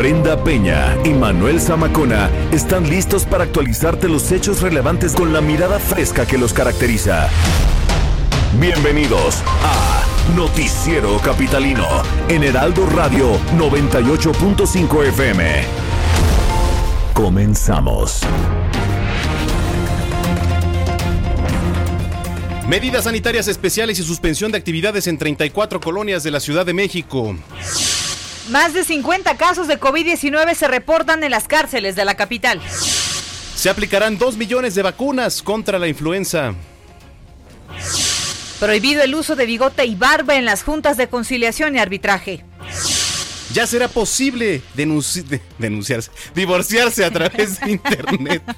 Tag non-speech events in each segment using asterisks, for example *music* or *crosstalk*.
Brenda Peña y Manuel Zamacona están listos para actualizarte los hechos relevantes con la mirada fresca que los caracteriza. Bienvenidos a Noticiero Capitalino en Heraldo Radio 98.5 FM. Comenzamos. Medidas sanitarias especiales y suspensión de actividades en 34 colonias de la Ciudad de México. Más de 50 casos de COVID-19 se reportan en las cárceles de la capital. Se aplicarán 2 millones de vacunas contra la influenza. Prohibido el uso de bigote y barba en las juntas de conciliación y arbitraje. Ya será posible denunci de denunciarse, divorciarse a través de internet. *laughs*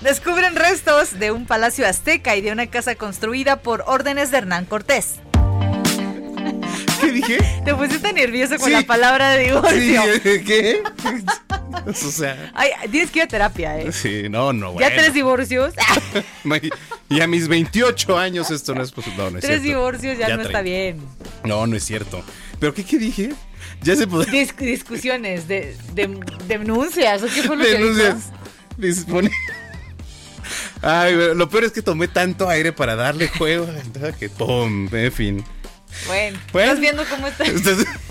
Descubren restos de un palacio azteca y de una casa construida por órdenes de Hernán Cortés. ¿Qué dije? Te pusiste nervioso con la palabra de divorcio. Sí, ¿Qué? o sea. Ay, tienes que ir a terapia, ¿eh? Sí, no, no, ¿Ya tres divorcios? *laughs* y a mis 28 años esto no es posible. No, no es tres cierto. divorcios ya, Ya no está bien. No, no es cierto. ¿Pero qué, qué dije? Ya se puede. Dis- discusiones, de, de- denuncias, ¿o qué fue lo que Denuncias. dijo? Dispone- Ay, lo peor es que tomé tanto aire para darle juego. Que pum, en fin. Bueno, Bueno. ¿estás viendo cómo está? *laughs*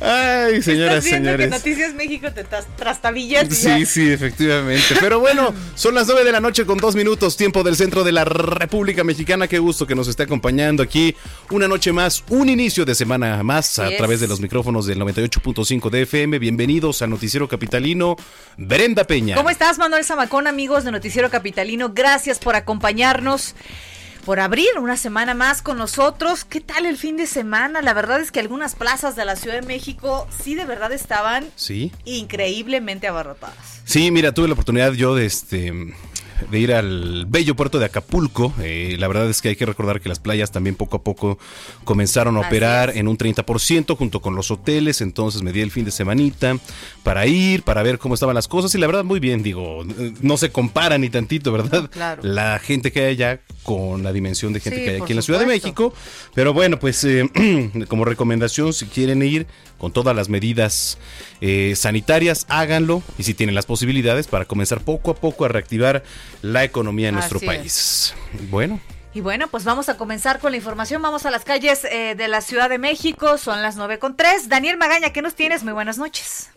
Ay, señoras, ¿Estás viendo señores. que Noticias México te tras- trastabillas? Sí, sí, efectivamente. Pero bueno, son las 9 de la noche con dos minutos, tiempo del centro de la República Mexicana. Qué gusto que nos esté acompañando aquí una noche más, un inicio de semana más a través de los micrófonos del 98.5 de FM. Bienvenidos al Noticiero Capitalino. Brenda Peña. ¿Cómo estás, Manuel Zamacón, amigos de Noticiero Capitalino? Gracias por acompañarnos, por abrir una semana más con nosotros. ¿Qué tal el fin de semana? La verdad es que algunas plazas de la Ciudad de México sí de verdad estaban Sí. increíblemente abarrotadas. Sí, mira, tuve la oportunidad yo de este de ir al bello puerto de Acapulco. Eh, la verdad es que hay que recordar que las playas también poco a poco comenzaron a Así operar es. en un 30% junto con los hoteles. Entonces me di el fin de semanita para ir, para ver cómo estaban las cosas. Y la verdad, muy bien, digo, no se compara ni tantito, ¿verdad? *laughs* Claro. La gente que hay allá con la dimensión de gente Sí, que hay aquí en la Ciudad de. México. Pero bueno, pues eh, *clears throat* como recomendación, si quieren ir con todas las medidas eh, sanitarias, háganlo. Y si tienen las posibilidades para comenzar poco a poco a reactivar la economía en nuestro Así país. Bueno, Y bueno, pues vamos a comenzar con la información. Vamos a las calles eh, de la Ciudad de México. Son las 9 con 3. Daniel Magaña, ¿qué nos tienes? Muy buenas noches.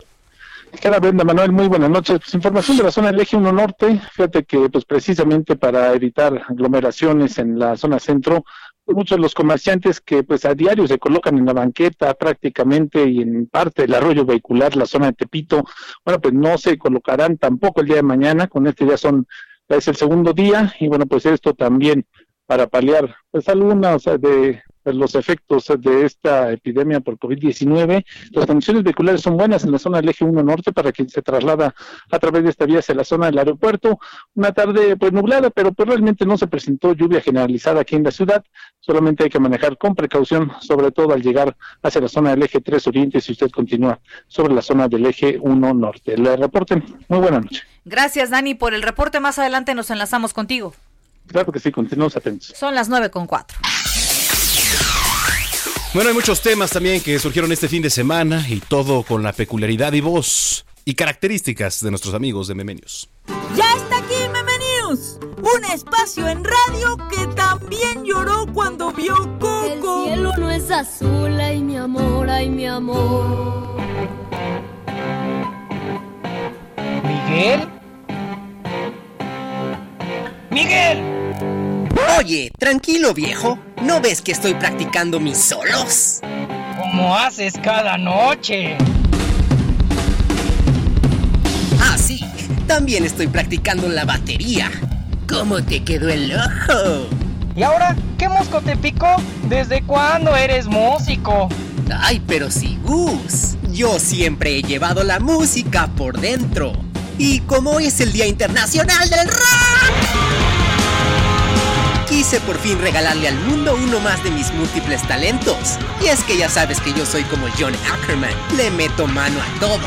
¿Qué tal, Brenda Manuel? Muy buenas noches. Pues, información de la zona del Eje 1 Norte. Fíjate que, pues precisamente para evitar aglomeraciones en la zona centro, muchos de los comerciantes que pues a diario se colocan en la banqueta prácticamente y en parte del arroyo vehicular, la zona de Tepito, bueno, pues no se colocarán tampoco el día de mañana. Con este ya son, es el segundo día y bueno, pues esto también para paliar pues algunas de pues, los efectos de esta epidemia por COVID-19. Las condiciones vehiculares son buenas en la zona del eje 1 norte para quien se traslada a través de esta vía hacia la zona del aeropuerto. Una tarde pues nublada, pero pues realmente no se presentó lluvia generalizada aquí en la ciudad. Solamente hay que manejar con precaución, sobre todo al llegar hacia la zona del eje 3 oriente si usted continúa sobre la zona del eje 1 norte. Le reporten. Muy buena noche. Gracias, Dani, por el reporte. Más adelante nos enlazamos contigo. Claro que sí, continuamos atentos. Son las 9 con 4. Bueno, hay muchos temas también que surgieron este fin de semana y todo con la peculiaridad y voz y características de nuestros amigos de Memenios. Ya está aquí Memenius, un espacio en radio que también lloró cuando vio Coco. El cielo no es azul, ay mi amor, ay mi amor. ¿Miguel? ¡Miguel! Oye, tranquilo viejo, ¿no ves que estoy practicando mis solos? Como haces cada noche. Ah, sí, también estoy practicando la batería. ¿Cómo te quedó el ojo? ¿Y ahora qué mosco te picó? ¿Desde cuándo eres músico? Ay, pero sí, Gus. Yo siempre he llevado la música por dentro. Y como hoy es el Día Internacional del Rock, quise por fin regalarle al mundo uno más de mis múltiples talentos. Y es que ya sabes que yo soy como John Ackerman, le meto mano a todo.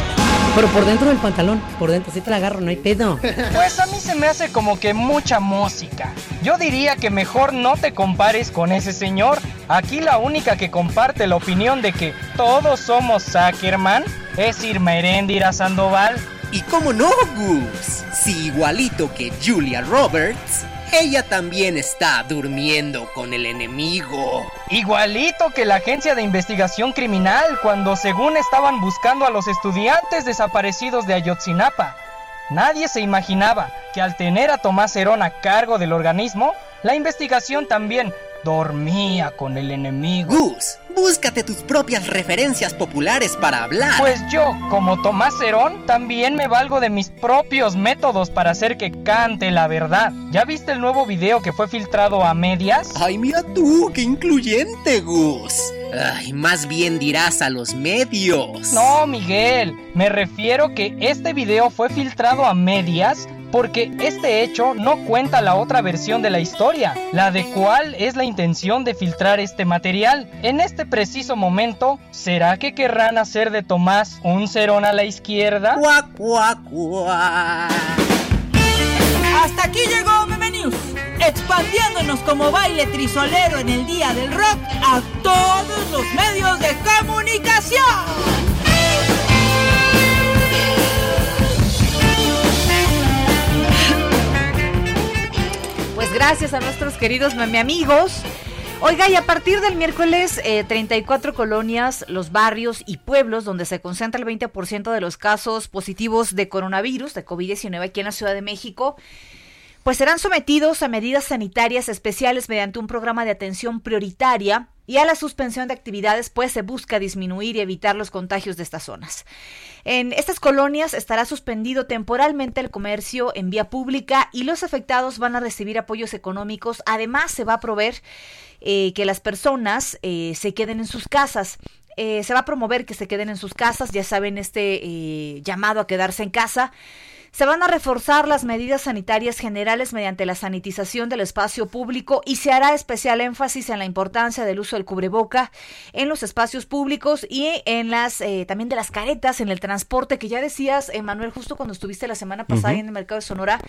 Pero por dentro del pantalón, por dentro, sí te la agarro, no hay pedo. *laughs* Pues a mí se me hace como que mucha música. Yo diría que mejor no te compares con ese señor. Aquí la única que comparte la opinión de que todos somos Ackerman es Irma Heréndira Sandoval. ¿Y cómo no, Gus? Si igualito que Julia Roberts, ella también está durmiendo con el enemigo. Igualito que la agencia de investigación criminal cuando según estaban buscando a los estudiantes desaparecidos de Ayotzinapa. Nadie se imaginaba que al tener a Tomás Herón a cargo del organismo, la investigación también dormía con el enemigo. Gus, búscate tus propias referencias populares para hablar. Pues yo, como Tomás Herón, también me valgo de mis propios métodos para hacer que cante la verdad. ¿Ya viste el nuevo video que fue filtrado a medias? Ay, mira tú, qué incluyente, Gus. Ay, más bien dirás a los medios. No, Miguel, me refiero que este video fue filtrado a medias porque este hecho no cuenta la otra versión de la historia, la de cuál es la intención de filtrar este material. En este preciso momento, ¿será que querrán hacer de Tomás un cerón a la izquierda? Cuac, cuac, cuac. Hasta aquí llegó Meme News, expandiéndonos como baile trisolero en el Día del Rock a todos los medios de comunicación. Pues gracias a nuestros queridos meme amigos. Oiga, y a partir del miércoles, eh, 34 colonias, los barrios y pueblos donde se concentra el 20% de los casos positivos de coronavirus, de COVID-19 aquí en la Ciudad de México, pues serán sometidos a medidas sanitarias especiales mediante un programa de atención prioritaria y a la suspensión de actividades, pues se busca disminuir y evitar los contagios de estas zonas. En estas colonias estará suspendido temporalmente el comercio en vía pública y los afectados van a recibir apoyos económicos. Además, se va a proveer eh, que las personas eh, se queden en sus casas. Eh, se va a promover que se queden en sus casas, ya saben, este eh, llamado a quedarse en casa. Se van a reforzar las medidas sanitarias generales mediante la sanitización del espacio público y se hará especial énfasis en la importancia del uso del cubreboca en los espacios públicos y en las eh, también de las caretas en el transporte que ya decías, Manuel, justo cuando estuviste la semana pasada en el mercado de Sonora,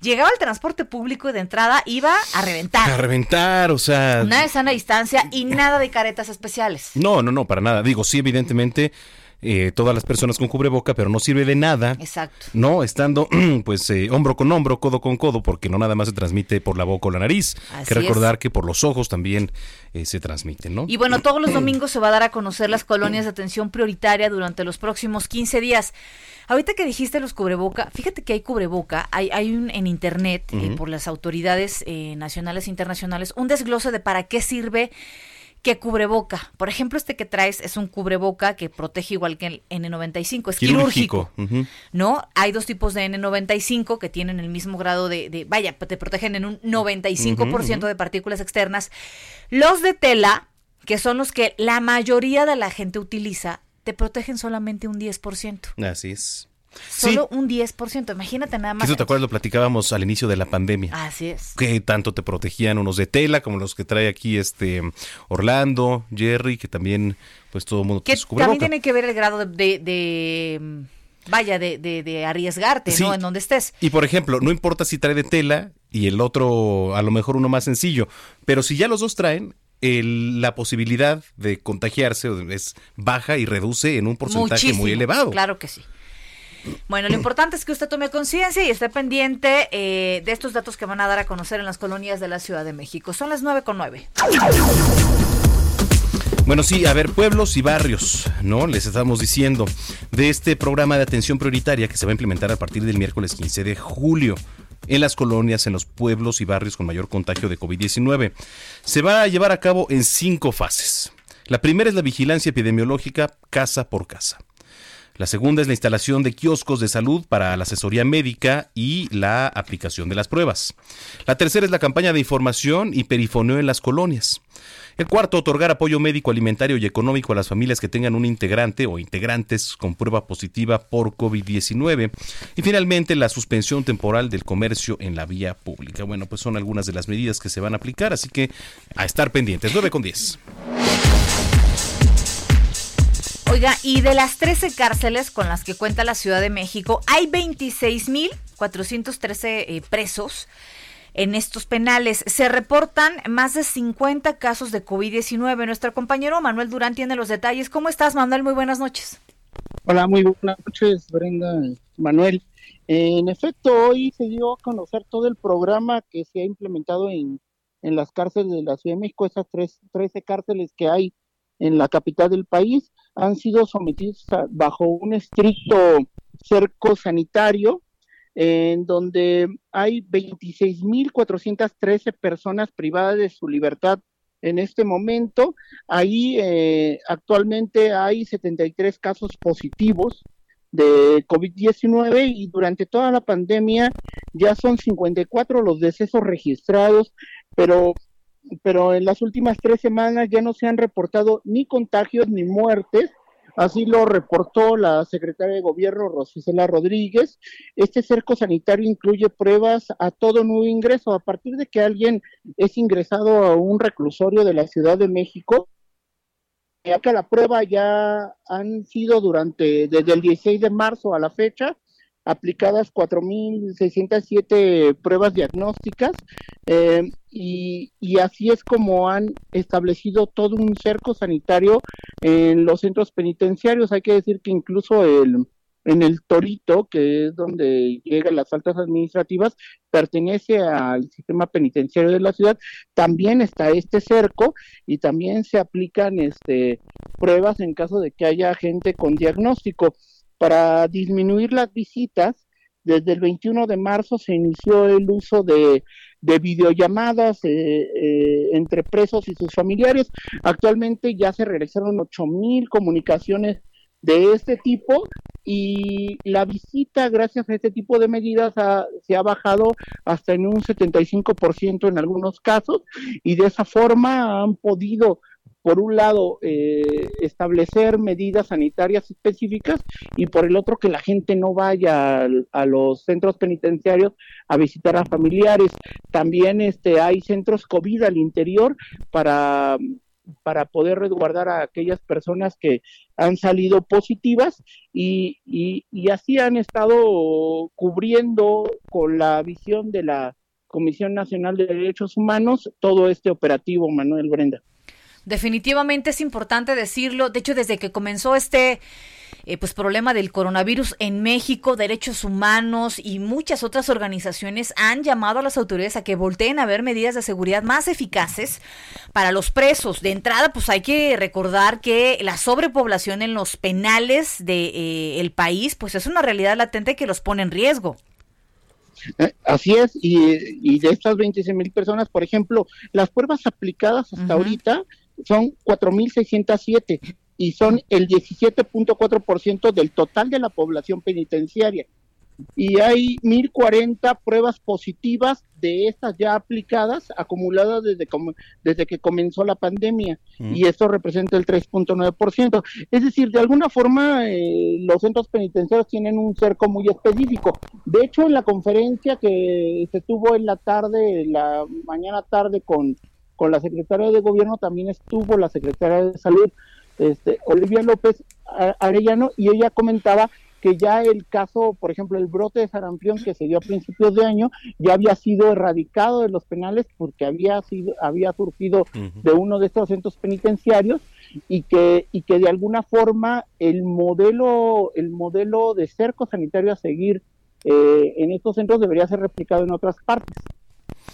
llegaba el transporte público y de entrada iba a reventar. A reventar, o sea. Una de sana distancia y nada de caretas especiales. No, no, no, para nada. Digo, sí, evidentemente, eh, todas las personas con cubreboca, pero no sirve de nada. Exacto. No, estando *clears throat* pues eh, hombro con hombro, codo con codo, porque no nada más se transmite por la boca o la nariz. Hay que recordar que por los ojos también eh, se transmite, ¿no? Y bueno, todos los *clears throat* domingos se va a dar a conocer las colonias de atención prioritaria durante los próximos 15 días. Ahorita que dijiste los cubreboca, fíjate que hay cubreboca, hay, hay un en internet eh, por las autoridades eh, nacionales e internacionales un desglose de para qué sirve que cubreboca. Por ejemplo, este que traes es un cubreboca que protege igual que el N95, es quirúrgico. ¿no? Hay dos tipos de N95 que tienen el mismo grado de, de- vaya, te protegen en un 95% Ujú, ujú. de partículas externas. Los de tela, que son los que la mayoría de la gente utiliza, te protegen solamente un 10%. Así es. Sí, Solo un 10%. Imagínate nada más. eso te acuerdas, lo platicábamos al inicio de la pandemia. Así es. que tanto te protegían unos de tela como los que trae aquí este Orlando, Jerry, que también pues todo el mundo Que también tiene que ver el grado de, de- de, mm, vaya, de, de- de arriesgarte, Sí. ¿no? En donde estés. Y por ejemplo, no importa si trae de tela y el otro a lo mejor uno más sencillo, pero si ya los dos traen, el- la posibilidad de contagiarse es baja y reduce en un porcentaje Muchísimo, muy elevado. Claro que sí. Bueno, lo importante es que usted tome conciencia y esté pendiente eh, de estos datos que van a dar a conocer en las colonias de la Ciudad de México. Son las 9 con 9. Bueno, sí, a ver, pueblos y barrios, ¿no? Les estamos diciendo de este programa de atención prioritaria que se va a implementar a partir del miércoles 15 de julio en las colonias, en los pueblos y barrios con mayor contagio de COVID-19. Se va a llevar a cabo en cinco fases. La primera es la vigilancia epidemiológica casa por casa. La segunda es la instalación de kioscos de salud para la asesoría médica y la aplicación de las pruebas. La tercera es la campaña de información y perifoneo en las colonias. El cuarto, otorgar apoyo médico, alimentario y económico a las familias que tengan un integrante o integrantes con prueba positiva por COVID-19. Y finalmente, la suspensión temporal del comercio en la vía pública. Bueno, pues son algunas de las medidas que se van a aplicar, así que a estar pendientes. 9 con 10. Oiga, y de las 13 cárceles con las que cuenta la Ciudad de México, hay 26.413 eh, presos en estos penales. Se reportan más de 50 casos de COVID-19. Nuestro compañero Manuel Durán tiene los detalles. ¿Cómo estás, Manuel? Muy buenas noches. Hola, muy buenas noches, Brenda, Manuel. En efecto, hoy se dio a conocer todo el programa que se ha implementado en, en las cárceles de la Ciudad de México, esas tres, 13 cárceles que hay en la capital del país, han sido sometidos bajo un estricto cerco sanitario en donde hay 26.413 personas privadas de su libertad en este momento. Ahí eh, actualmente hay 73 casos positivos de COVID-19 y durante toda la pandemia ya son 54 los decesos registrados, pero pero en las últimas tres semanas ya no se han reportado ni contagios ni muertes, Así lo reportó la secretaria de Gobierno, Rosicela Rodríguez. Este cerco sanitario incluye pruebas a todo nuevo ingreso. A partir de que alguien es ingresado a un reclusorio de la Ciudad de México, ya que la prueba ya han sido durante, desde el 16 de marzo a la fecha, aplicadas 4.607 pruebas diagnósticas eh, y, así es como han establecido todo un cerco sanitario en los centros penitenciarios. Hay que decir que incluso el, en el Torito, que es donde llegan las faltas administrativas, pertenece al sistema penitenciario de la ciudad, también está este cerco y también se aplican este pruebas en caso de que haya gente con diagnóstico para disminuir las visitas, desde el 21 de marzo se inició el uso de, videollamadas eh, eh, entre presos y sus familiares. Actualmente ya se realizaron 8.000 comunicaciones de este tipo y la visita gracias a este tipo de medidas se ha bajado hasta en un 75% en algunos casos y de esa forma han podido por un lado, eh, establecer medidas sanitarias específicas y por el otro, que la gente no vaya a, los centros penitenciarios a visitar a familiares. También este, hay centros COVID al interior para para poder resguardar a aquellas personas que han salido positivas y, y, y así han estado cubriendo con la visión de la Comisión Nacional de Derechos Humanos todo este operativo, Manuel Brenda. Definitivamente es importante decirlo. De hecho, desde que comenzó este eh, pues problema del coronavirus en México, derechos humanos y muchas otras organizaciones han llamado a las autoridades a que volteen a ver medidas de seguridad más eficaces para los presos. De entrada, pues hay que recordar que la sobrepoblación en los penales del de, eh, país, pues es una realidad latente que los pone en riesgo. Eh, así es, y, de estas 26 mil personas, por ejemplo, las pruebas aplicadas hasta ahorita son 4.607 y son el 17.4% del total de la población penitenciaria. Y hay 1.040 pruebas positivas de estas ya aplicadas, acumuladas desde, desde que comenzó la pandemia, y esto representa el 3.9%. Es decir, de alguna forma eh, los centros penitenciarios tienen un cerco muy específico. De hecho, en la conferencia que se tuvo en la tarde, la mañana tarde con con la secretaria de gobierno también estuvo la secretaria de salud, este, Olivia López Arellano, y ella comentaba que ya el caso, por ejemplo, el brote de sarampión que se dio a principios de año, ya había sido erradicado de los penales porque había sido, había surgido de uno de estos centros penitenciarios y que, y que de alguna forma el modelo, el modelo de cerco sanitario a seguir eh, en estos centros debería ser replicado en otras partes.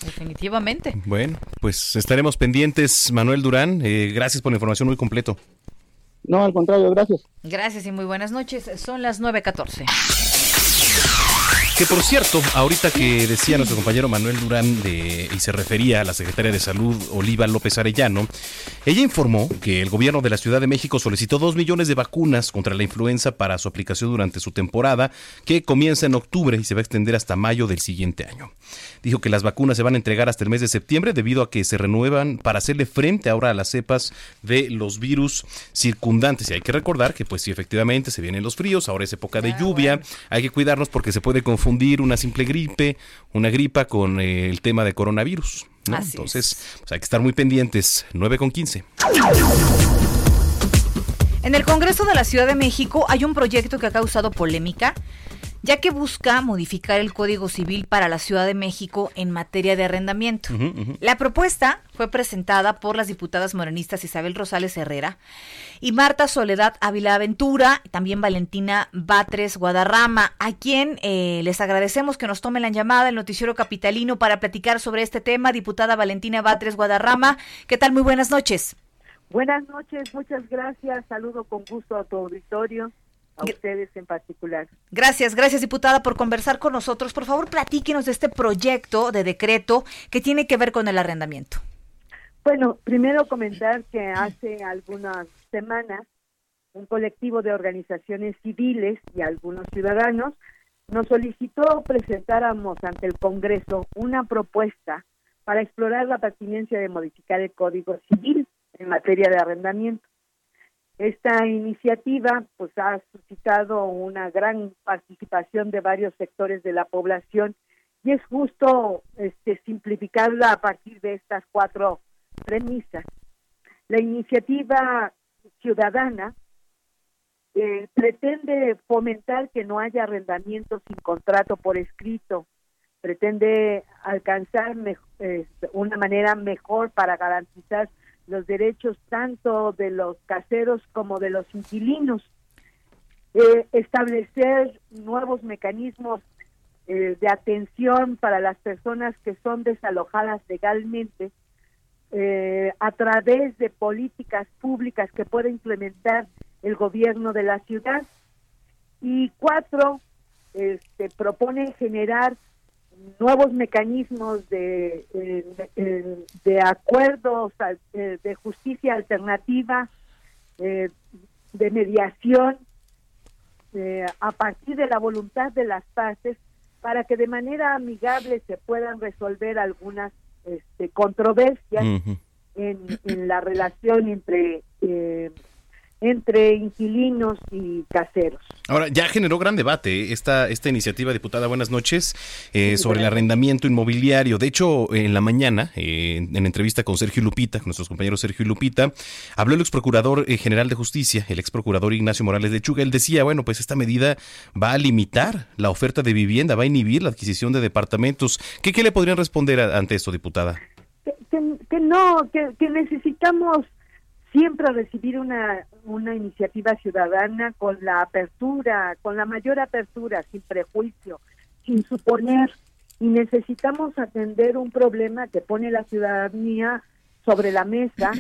Definitivamente. Bueno, pues estaremos pendientes, Manuel Durán. Eh, gracias por la información muy completo. No, al contrario, gracias. Gracias y muy buenas noches. Son las 9.14. Que por cierto, ahorita que decía nuestro compañero Manuel Durán de, y se refería a la secretaria de Salud, Oliva López Arellano, ella informó que el gobierno de la Ciudad de México solicitó dos millones de vacunas contra la influenza para su aplicación durante su temporada, que comienza en octubre y se va a extender hasta mayo del siguiente año. Dijo que las vacunas se van a entregar hasta el mes de septiembre debido a que se renuevan para hacerle frente ahora a las cepas de los virus circundantes. Y hay que recordar que pues si efectivamente se vienen los fríos, ahora es época de lluvia, hay que cuidarnos porque se puede confundir confundir una simple gripe, una gripa con eh, el tema de coronavirus. Entonces, pues hay que estar muy pendientes. 9 con 15. En el Congreso de la Ciudad de México hay un proyecto que ha causado polémica ya que busca modificar el Código Civil para la Ciudad de México en materia de arrendamiento. La propuesta fue presentada por las diputadas morenistas Isabel Rosales Herrera y Marta Soledad Ávila Aventura, también Valentina Batres Guadarrama, a quien eh, les agradecemos que nos tomen la llamada el noticiero capitalino para platicar sobre este tema. Diputada Valentina Batres Guadarrama, ¿qué tal? Muy buenas noches. Buenas noches, muchas gracias. Saludo con gusto a tu auditorio a ustedes en particular. Gracias, gracias diputada por conversar con nosotros. Por favor, platíquenos de este proyecto de decreto que tiene que ver con el arrendamiento. Bueno, primero comentar que hace algunas semanas un colectivo de organizaciones civiles y algunos ciudadanos nos solicitó presentáramos ante el Congreso una propuesta para explorar la pertinencia de modificar el Código Civil en materia de arrendamiento. Esta iniciativa pues ha suscitado una gran participación de varios sectores de la población y es justo este simplificarla a partir de estas cuatro premisas. La iniciativa ciudadana eh, pretende fomentar que no haya arrendamiento sin contrato por escrito, pretende alcanzar eh, una manera mejor para garantizar los derechos tanto de los caseros como de los inquilinos, eh, establecer nuevos mecanismos eh, de atención para las personas que son desalojadas legalmente eh, a través de políticas públicas que pueda implementar el gobierno de la ciudad. Y cuatro, este, propone generar nuevos mecanismos de, eh, de, acuerdos eh, de justicia alternativa, eh, de mediación, a partir de la voluntad de las partes, para que de manera amigable se puedan resolver algunas este, controversias en, en, la relación entre entre inquilinos y caseros. Ahora, ya generó gran debate ¿eh? esta, esta iniciativa, diputada, buenas noches, eh, sobre el arrendamiento inmobiliario. De hecho, en la mañana, eh, en entrevista con Sergio Lupita, con nuestros compañeros Sergio y Lupita, habló el ex procurador general de justicia, el ex procurador Ignacio Morales de Chuga. Él decía, bueno, pues esta medida va a limitar la oferta de vivienda, va a inhibir la adquisición de departamentos. ¿Qué, qué le podrían responder ante esto, diputada? Que, no, que necesitamos siempre recibir una, una iniciativa ciudadana con la apertura, con la mayor apertura, sin prejuicio, sin suponer, y necesitamos atender un problema que pone la ciudadanía sobre la mesa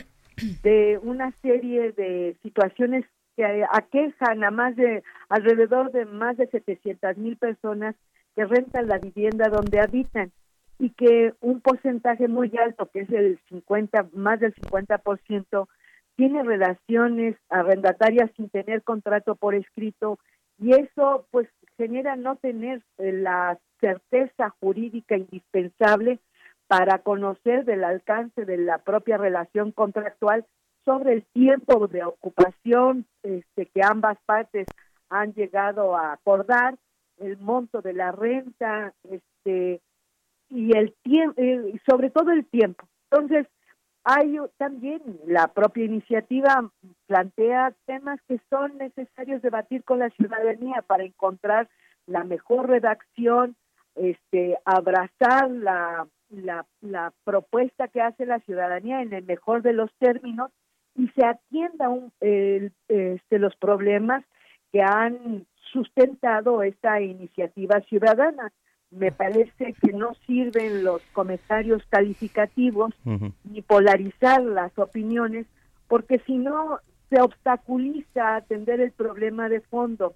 de una serie de situaciones que aquejan a más de alrededor de más de 700 mil personas que rentan la vivienda donde habitan y que un porcentaje muy alto, que es el 50, más del 50%, tiene relaciones arrendatarias sin tener contrato por escrito y eso pues genera no tener eh, la certeza jurídica indispensable para conocer del alcance de la propia relación contractual sobre el tiempo de ocupación este, que ambas partes han llegado a acordar, el monto de la renta, este y el tiempo, eh, sobre todo el tiempo. Entonces, hay también la propia iniciativa plantea temas que son necesarios debatir con la ciudadanía para encontrar la mejor redacción, este, abrazar la, la, propuesta que hace la ciudadanía en el mejor de los términos y se atienda un, este, los problemas que han sustentado esta iniciativa ciudadana me parece que no sirven los comentarios calificativos ni polarizar las opiniones, porque si no se obstaculiza atender el problema de fondo.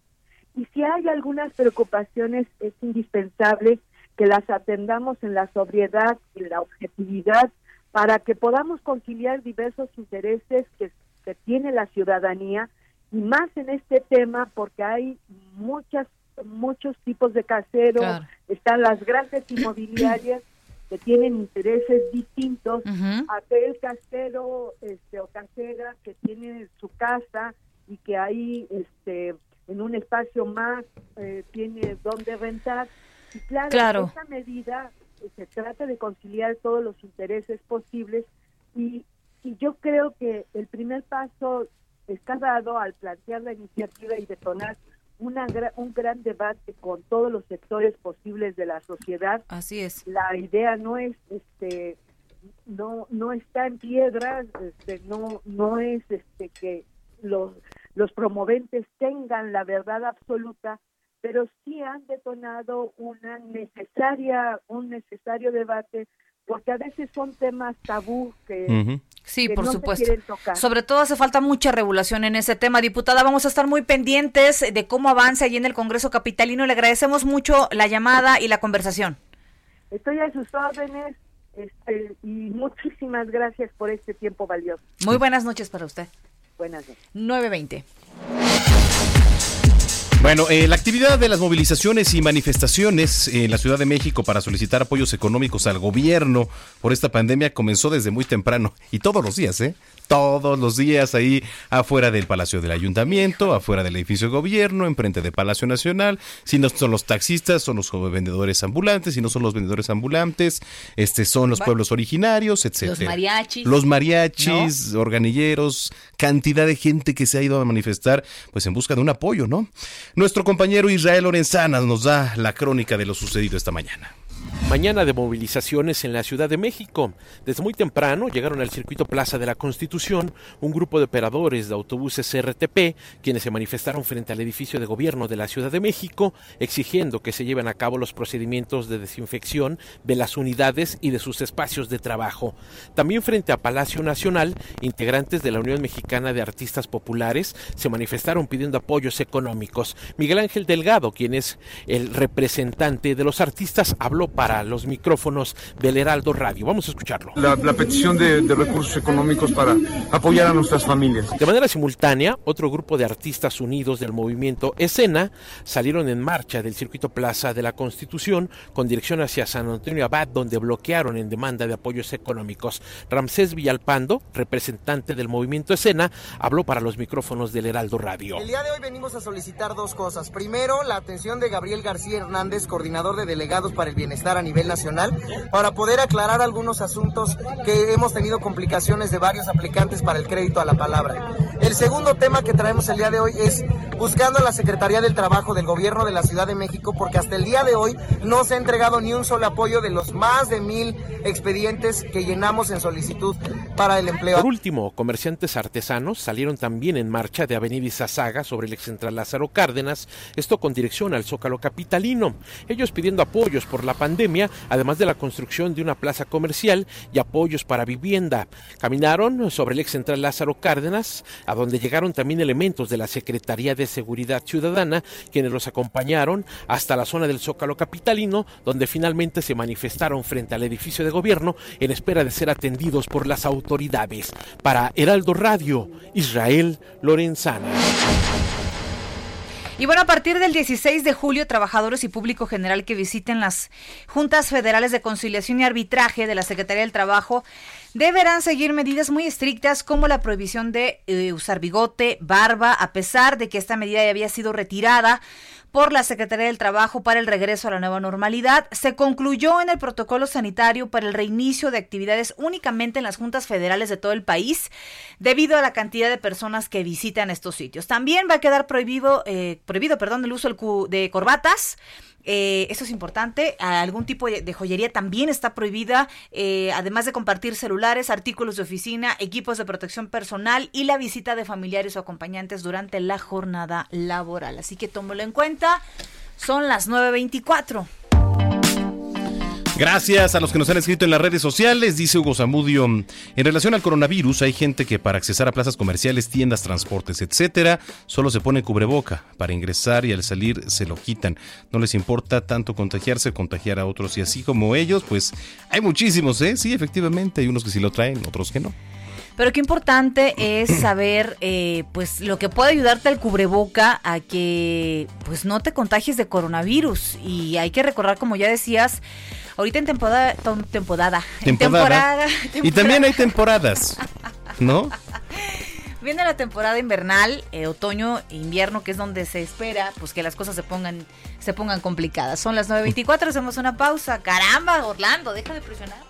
Y si hay algunas preocupaciones, es indispensable que las atendamos en la sobriedad y la objetividad para que podamos conciliar diversos intereses que, que tiene la ciudadanía y más en este tema porque hay muchas muchos tipos de caseros, Claro. están las grandes inmobiliarias *clears throat* que tienen intereses distintos, aquel casero este, o casera que tiene su casa y que ahí este, en un espacio más eh, tiene donde rentar. Y claro, Claro. esta medida eh, se trata de conciliar todos los intereses posibles y, y yo creo que el primer paso está dado al plantear la iniciativa y detonar una un gran debate con todos los sectores posibles de la sociedad. Así es. La idea no es este no no está en piedra, este, no no es este que los los promoventes tengan la verdad absoluta, pero sí han detonado una necesaria un necesario debate porque a veces son temas tabú que Sí, que por no se supuesto. quieren tocar. Sobre todo hace falta mucha regulación en ese tema. Diputada, vamos a estar muy pendientes de cómo avanza allí en el Congreso Capitalino. Le agradecemos mucho la llamada y la conversación. Estoy a sus órdenes este, y muchísimas gracias por este tiempo valioso. Muy buenas noches para usted. Buenas noches. 920. Bueno, eh, la actividad de las movilizaciones y manifestaciones en la Ciudad de México para solicitar apoyos económicos al gobierno por esta pandemia comenzó desde muy temprano y todos los días, ¿eh? Todos los días ahí afuera del Palacio del Ayuntamiento, afuera del edificio de gobierno, enfrente del Palacio Nacional. Si no son los taxistas, son los vendedores ambulantes. Si no son los vendedores ambulantes, este son los pueblos originarios, etcétera. Los mariachis. Los mariachis, organilleros, cantidad de gente que se ha ido a manifestar pues en busca de un apoyo, ¿no? Nuestro compañero Israel Lorenzanas nos da la crónica de lo sucedido esta mañana. Mañana de movilizaciones en la Ciudad de México. Desde muy temprano llegaron al circuito Plaza de la Constitución un grupo de operadores de autobuses RTP, quienes se manifestaron frente al edificio de gobierno de la Ciudad de México, exigiendo que se lleven a cabo los procedimientos de desinfección de las unidades y de sus espacios de trabajo. También frente a Palacio Nacional, integrantes de la Unión Mexicana de Artistas Populares se manifestaron pidiendo apoyos económicos. Miguel Ángel Delgado, quien es el representante de los artistas, habló para los micrófonos del Heraldo Radio. Vamos a escucharlo. la, la petición de, de recursos económicos para apoyar a nuestras familias. De manera simultánea, otro grupo de artistas unidos del movimiento Escena salieron en marcha del circuito Plaza de la Constitución con dirección hacia San Antonio Abad, donde bloquearon en demanda de apoyos económicos. Ramsés Villalpando, representante del movimiento Escena, habló para los micrófonos del Heraldo Radio. El día de hoy venimos a solicitar dos cosas. Primero, la atención de Gabriel García Hernández, coordinador de delegados para el bienestar a nivel nacional, para poder aclarar algunos asuntos que hemos tenido complicaciones de varios aplicantes para el crédito a la palabra. El segundo tema que traemos el día de hoy es buscando a la Secretaría del Trabajo del Gobierno de la Ciudad de México, porque hasta el día de hoy no se ha entregado ni un solo apoyo de los más de mil expedientes que llenamos en solicitud para el empleo. Por último, comerciantes artesanos salieron también en marcha de Avenida Izazaga sobre el ex central Lázaro Cárdenas, esto con dirección al Zócalo Capitalino. Ellos pidiendo apoyos por la pandemia, además de la construcción de una plaza comercial y apoyos para vivienda. Caminaron sobre el ex central Lázaro Cárdenas, a donde llegaron también elementos de la Secretaría de Seguridad Ciudadana, quienes los acompañaron hasta la zona del Zócalo Capitalino, donde finalmente se manifestaron frente al edificio de gobierno en espera de ser atendidos por las autoridades. Para Heraldo Radio, Israel Lorenzana. Y bueno, a partir del 16 de julio, trabajadores y público general que visiten las juntas federales de conciliación y arbitraje de la Secretaría del Trabajo deberán seguir medidas muy estrictas como la prohibición de eh, usar bigote, barba, a pesar de que esta medida ya había sido retirada por la Secretaría del Trabajo para el regreso a la nueva normalidad. Se concluyó en el protocolo sanitario para el reinicio de actividades únicamente en las juntas federales de todo el país, debido a la cantidad de personas que visitan estos sitios. También va a quedar prohibido, eh, prohibido perdón, el uso de corbatas. Eh, eso es importante. Algún tipo de, joyería también está prohibida, eh, además de compartir celulares, artículos de oficina, equipos de protección personal y la visita de familiares o acompañantes durante la jornada laboral. Así que tómalo en cuenta. Son las 9.24. Gracias a los que nos han escrito en las redes sociales, dice Hugo Zamudio. En relación al coronavirus, hay gente que para accesar a plazas comerciales, tiendas, transportes, etcétera, solo se pone cubreboca. Para ingresar y al salir se lo quitan. No les importa tanto contagiarse, contagiar a otros. Y así como ellos, pues hay muchísimos, ¿eh? Sí, efectivamente, hay unos que sí lo traen, otros que no. Pero qué importante es saber, eh, pues, lo que puede ayudarte al cubreboca a que, pues, no te contagies de coronavirus. Y hay que recordar, como ya decías, ahorita en temporada, temporada, Temporada. temporada, Y también hay temporadas, ¿no? Viene la temporada invernal, eh, otoño, e invierno, que es donde se espera pues que las cosas se pongan se pongan complicadas. Son las 9.24, hacemos una pausa. Caramba, Orlando, deja de presionarme.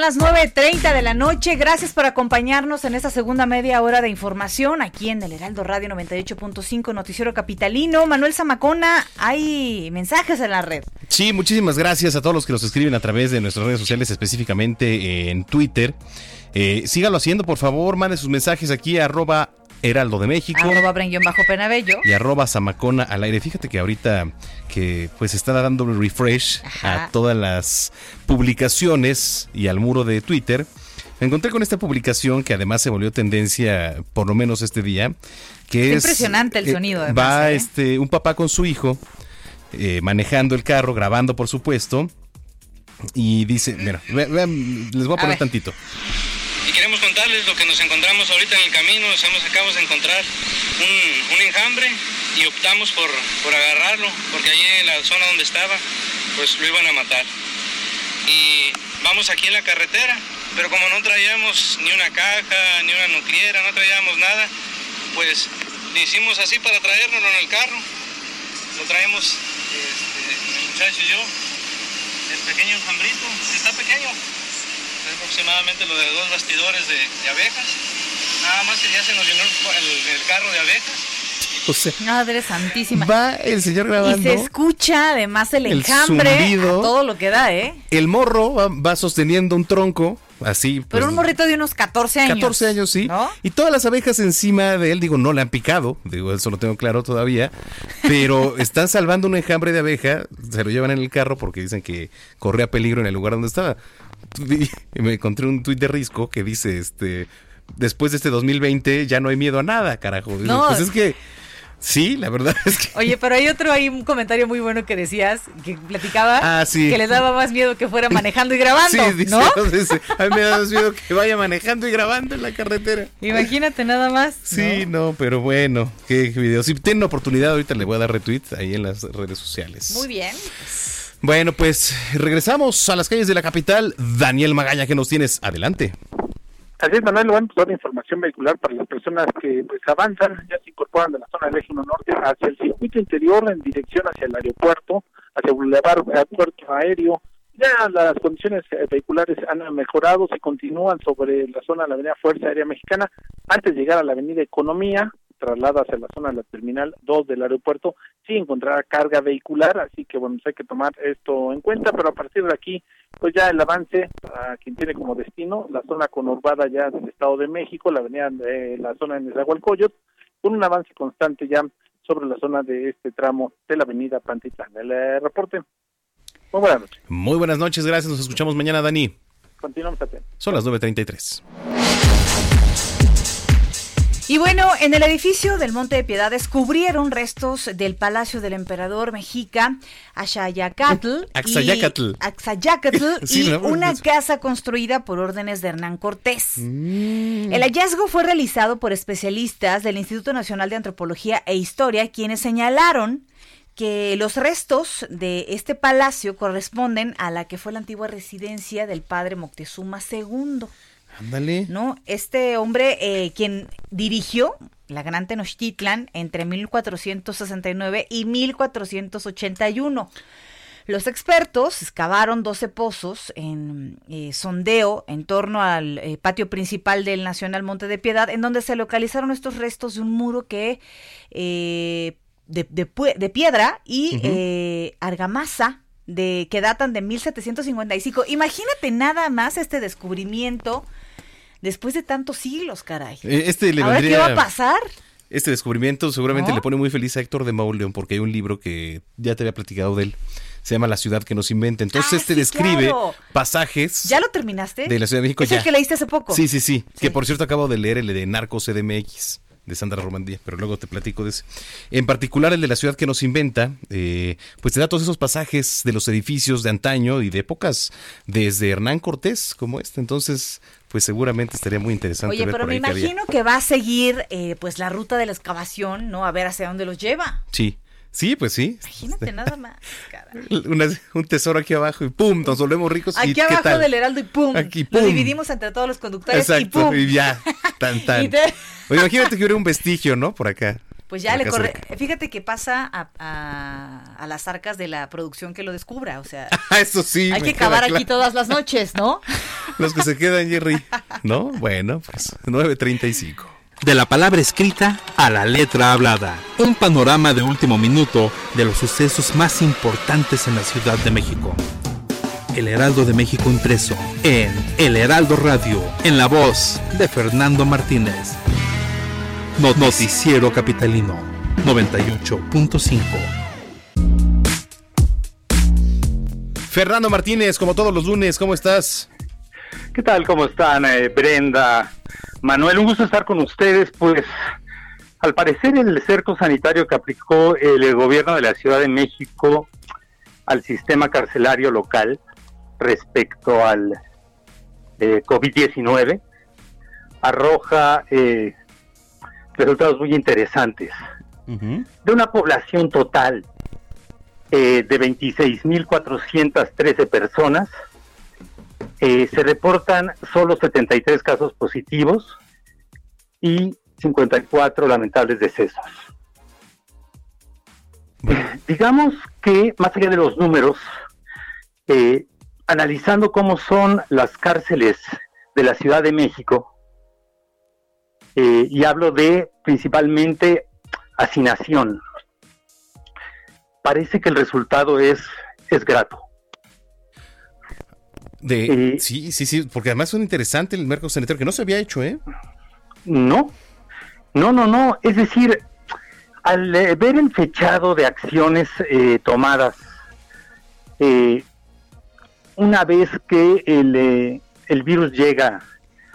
Son las 9.30 de la noche. Gracias por acompañarnos en esta segunda media hora de información aquí en el Heraldo Radio 98.5 Noticiero Capitalino. Manuel Zamacona, hay mensajes en la red. Sí, muchísimas gracias a todos los que nos escriben a través de nuestras redes sociales, específicamente eh, en Twitter. Eh, sígalo haciendo, por favor, mande sus mensajes aquí arroba Heraldo de México Arroba bajo Penabello. y arroba Zamacona al aire. Fíjate que ahorita que pues está dando un refresh Ajá. a todas las publicaciones y al muro de Twitter. Me encontré con esta publicación que además se volvió tendencia por lo menos este día. Que es, impresionante el eh, sonido, además, Va ¿eh? este, un papá con su hijo eh, manejando el carro, grabando por supuesto. Y dice, mira, les voy a A poner ver. Y queremos contarles lo que nos encontramos ahorita en el camino. Nos hemos, acabamos de encontrar un, un enjambre y optamos por, por agarrarlo, porque allí en la zona donde estaba, pues lo iban a matar. Y vamos aquí en la carretera, pero como no traíamos ni una caja, ni una nucleara, no traíamos nada, pues le hicimos así para traérnoslo en el carro. Lo traemos este, el muchacho y yo, el pequeño enjambrito, está pequeño, aproximadamente lo de dos bastidores de, de abejas. Nada más que ya se nos llenó el, carro de abejas. O sea, Madre santísima. va el señor Y grabando. se escucha además el El enjambre zumbido. a todo lo que da, ¿eh? El morro va, va sosteniendo un tronco, así. Pero pues, un morrito de unos 14 años. 14 años, sí. Y todas las abejas encima de él, digo, no le han picado, digo, eso lo tengo claro todavía, pero *laughs* están salvando un enjambre de abeja, se lo llevan en el carro porque dicen que corría peligro en el lugar donde estaba. *laughs* Y me encontré un tuit de Risco que dice, este, después de este 2020 ya no hay miedo a nada, carajo. No. Pues es que, sí, la verdad es que... Oye, pero hay otro, hay un comentario muy bueno que decías, que platicaba, Ah, sí. que les daba más miedo que fuera manejando y grabando, Sí, dice, ¿no? *laughs* dice, a mí me da más miedo que vaya manejando y grabando en la carretera. Imagínate nada más. Sí, no, pero bueno, qué video. Si tienen oportunidad, ahorita le voy a dar retweet ahí en las redes sociales. Muy bien. Bueno, pues regresamos a las calles de la capital. Daniel Magaña, ¿qué nos tienes? Adelante. Así es, Manuel, bueno, toda la información vehicular para las personas que pues avanzan, ya se incorporan de la zona del eje 1 norte hacia el circuito interior en dirección hacia el aeropuerto, hacia Boulevard Aeropuerto Aéreo. Ya las condiciones eh, vehiculares han mejorado, se continúan sobre la zona de la Avenida Fuerza Aérea Mexicana. Antes de llegar a la Avenida Economía, traslada hacia la zona de la Terminal 2 del aeropuerto, sí encontrará carga vehicular, así que bueno, pues hay que tomar esto en cuenta, pero a partir de aquí, pues ya el avance a quien tiene como destino la zona conurbada ya del Estado de México, la avenida de la zona de Nezahualcóyotl, con un avance constante ya sobre la zona de este tramo de la avenida Pantitlán. El eh, reporte. Muy buenas noches. Muy buenas noches, gracias. Nos escuchamos mañana, Dani. Continuamos atentos. Son las 9.33. Y bueno, en el edificio del Monte de Piedad descubrieron restos del palacio del emperador mexica Axayacatl. Axayacatl. y- Axayacatl *laughs* Sí, y ¿no? una casa construida por órdenes de Hernán Cortés. Mm. El hallazgo fue realizado por especialistas del Instituto Nacional de Antropología e Historia, quienes señalaron que los restos de este palacio corresponden a la que fue la antigua residencia del padre Moctezuma II. Ándale. ¿no? Este hombre, eh, quien dirigió la Gran Tenochtitlan entre 1469 y 1481. Los expertos excavaron 12 pozos en eh, sondeo en torno al eh, patio principal del Nacional Monte de Piedad, en donde se localizaron estos restos de un muro que eh, de, de de piedra y argamasa de que datan de 1755. Imagínate nada más este descubrimiento después de tantos siglos, caray. Eh, Este le Ahora, ¿qué va a pasar? Este descubrimiento seguramente ¿No? le pone muy feliz a Héctor de Mauleón porque hay un libro que ya te había platicado de él. Se llama La ciudad que nos inventa. Entonces Ah, este sí, describe claro. pasajes ¿Ya lo terminaste? de la Ciudad de México. Es ya. el que leíste hace poco. Sí, sí, sí, Que por cierto acabo de leer el de Narcos CDMX de Sandra Romandía, pero luego te platico de ese. En particular el de la ciudad que nos inventa, eh, pues te da todos esos pasajes de los edificios de antaño y de épocas desde Hernán Cortés como este. Entonces, pues seguramente estaría muy interesante. Oye, ver pero por me ahí qué imagino que va a seguir eh, pues la ruta de la excavación, ¿no? A ver hacia dónde los lleva. Sí, sí, pues sí. Imagínate nada más. *laughs* Una- un tesoro aquí abajo y pum, nos volvemos ricos. ¿y Aquí qué abajo tal? del Heraldo y pum. Aquí, Lo pum. dividimos entre todos los conductores y Exacto, pum. y ya, tan *laughs* tan. Y te- Oye, imagínate que hubiera un vestigio, ¿no? Por acá. Pues ya le corre. Fíjate que pasa a, a- a las arcas de la producción que lo descubra. O sea, Ah, *laughs* Eso sí. hay que claro. aquí todas las noches, ¿no? *laughs* Los que se quedan, Jerry. ¿No? Bueno, pues 9.35. De la palabra escrita a la letra hablada. Un panorama de último minuto de los sucesos más importantes en la Ciudad de México. El Heraldo de México impreso en El Heraldo Radio, en la voz de Fernando Martínez. No- Noticiero Capitalino 98.5. Fernando Martínez, como todos los lunes, ¿cómo estás? ¿Qué tal? ¿Cómo están? eh, Brenda, Manuel, un gusto estar con ustedes. Pues, al parecer, el cerco sanitario que aplicó el, gobierno de la Ciudad de México al sistema carcelario local respecto al eh, COVID-19 arroja eh, resultados muy interesantes. De una población total eh, de 26.413 personas, eh, se reportan solo 73 casos positivos y 54 lamentables decesos. Digamos que, más allá de los números, eh, analizando cómo son las cárceles de la Ciudad de México, eh, y hablo de principalmente hacinación, parece que el resultado es, es grato. De, sí, sí, sí, porque además es interesante el mercado sanitario que no se había hecho, ¿eh? No, no, no, no. Es decir, al eh, ver el fechado de acciones eh, tomadas, eh, una vez que el, eh, el virus llega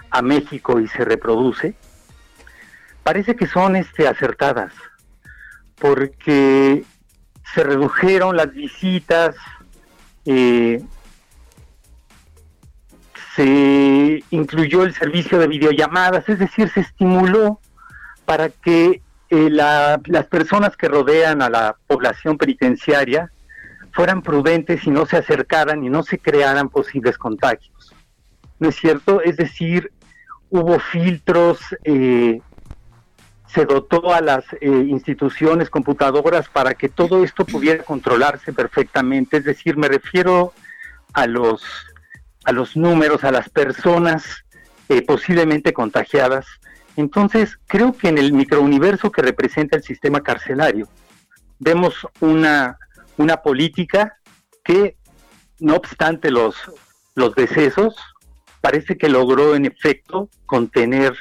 a México y se reproduce, parece que son este, acertadas, porque se redujeron las visitas, eh, se incluyó el servicio de videollamadas, es decir, se estimuló para que eh, la- las personas que rodean a la población penitenciaria fueran prudentes y no se acercaran y no se crearan posibles contagios. ¿No es cierto? Es decir, hubo filtros, eh, se dotó a las eh, instituciones computadoras para que todo esto pudiera controlarse perfectamente. Es decir, me refiero a los a los números, a las personas eh, posiblemente contagiadas. Entonces, creo que en el microuniverso que representa el sistema carcelario, vemos una, una política que, no obstante los, los decesos, parece que logró en efecto contener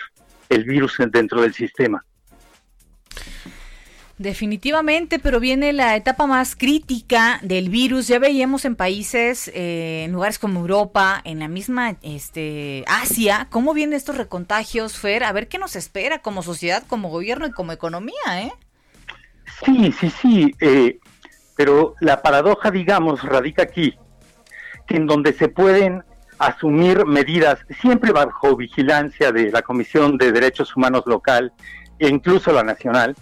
el virus dentro del sistema. Definitivamente, pero viene la etapa más crítica del virus. Ya veíamos en países, eh, en lugares como Europa, en la misma este, Asia, cómo vienen estos recontagios, Fer. A ver qué nos espera como sociedad, como gobierno y como economía, ¿eh? Sí, sí, sí, eh, pero la paradoja, digamos, radica aquí, que en donde se pueden asumir medidas siempre bajo vigilancia de la Comisión de Derechos Humanos local e incluso la nacional,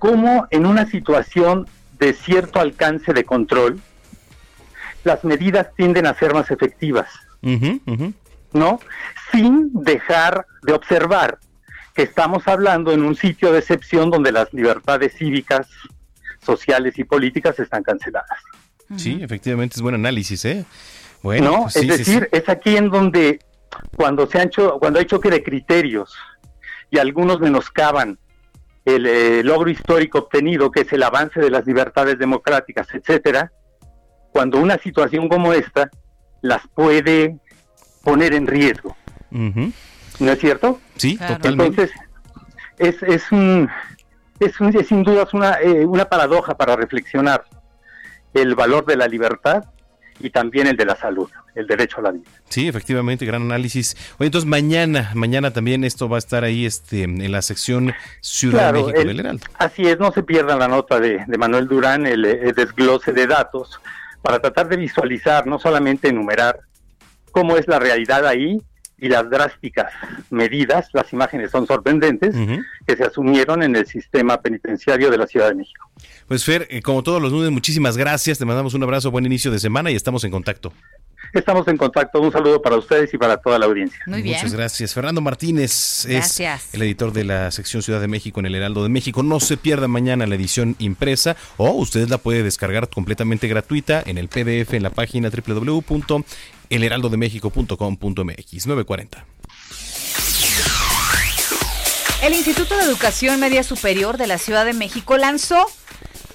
como en una situación de cierto alcance de control, las medidas tienden a ser más efectivas. ¿no? Sin dejar de observar que estamos hablando en un sitio de excepción donde las libertades cívicas, sociales y políticas están canceladas. Sí, efectivamente es buen análisis, ¿eh? Bueno, ¿no? pues sí, es sí, decir, sí. es aquí en donde cuando se han hecho, cuando hay choque de criterios y algunos menoscaban el eh, logro histórico obtenido, que es el avance de las libertades democráticas, etcétera, cuando una situación como esta las puede poner en riesgo. ¿no es cierto? Sí, totalmente. Entonces, es, es, un, es, un- es sin duda una, eh, una paradoja para reflexionar el valor de la libertad y también el de la salud, el derecho a la vida. Sí, efectivamente, gran análisis. Oye, entonces mañana, mañana también esto va a estar ahí este, en la sección Ciudad de México el- del Heraldo. Así es, no se pierdan la nota de, de Manuel Durán, el, eh, desglose de datos, para tratar de visualizar, no solamente enumerar cómo es la realidad ahí y las drásticas medidas, las imágenes son sorprendentes, que se asumieron en el sistema penitenciario de la Ciudad de México. Pues Fer, eh, como todos los lunes, muchísimas gracias. Te mandamos un abrazo, buen inicio de semana y estamos en contacto. Estamos en contacto, un saludo para ustedes y para toda la audiencia. Muy bien. Muchas gracias. Fernando Martínez Gracias. es el editor de la sección Ciudad de México en el Heraldo de México. No se pierda mañana la edición impresa o usted la puede descargar completamente gratuita en el PDF en la página www.elheraldodemexico.com.mx 940. El Instituto de Educación Media Superior de la Ciudad de México lanzó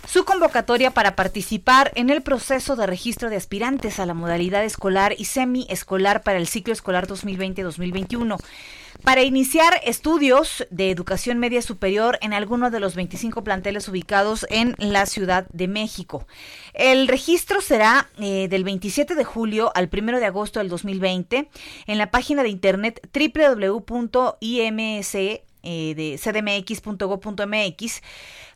su convocatoria para participar en el proceso de registro de aspirantes a la modalidad escolar y semiescolar para el ciclo escolar 2020-2021. Para iniciar estudios de educación media superior en alguno de los 25 planteles ubicados en la Ciudad de México. El registro será eh, del 27 de julio al 1 de agosto del 2020 en la página de internet www.ims eh, de cdmx.go.mx,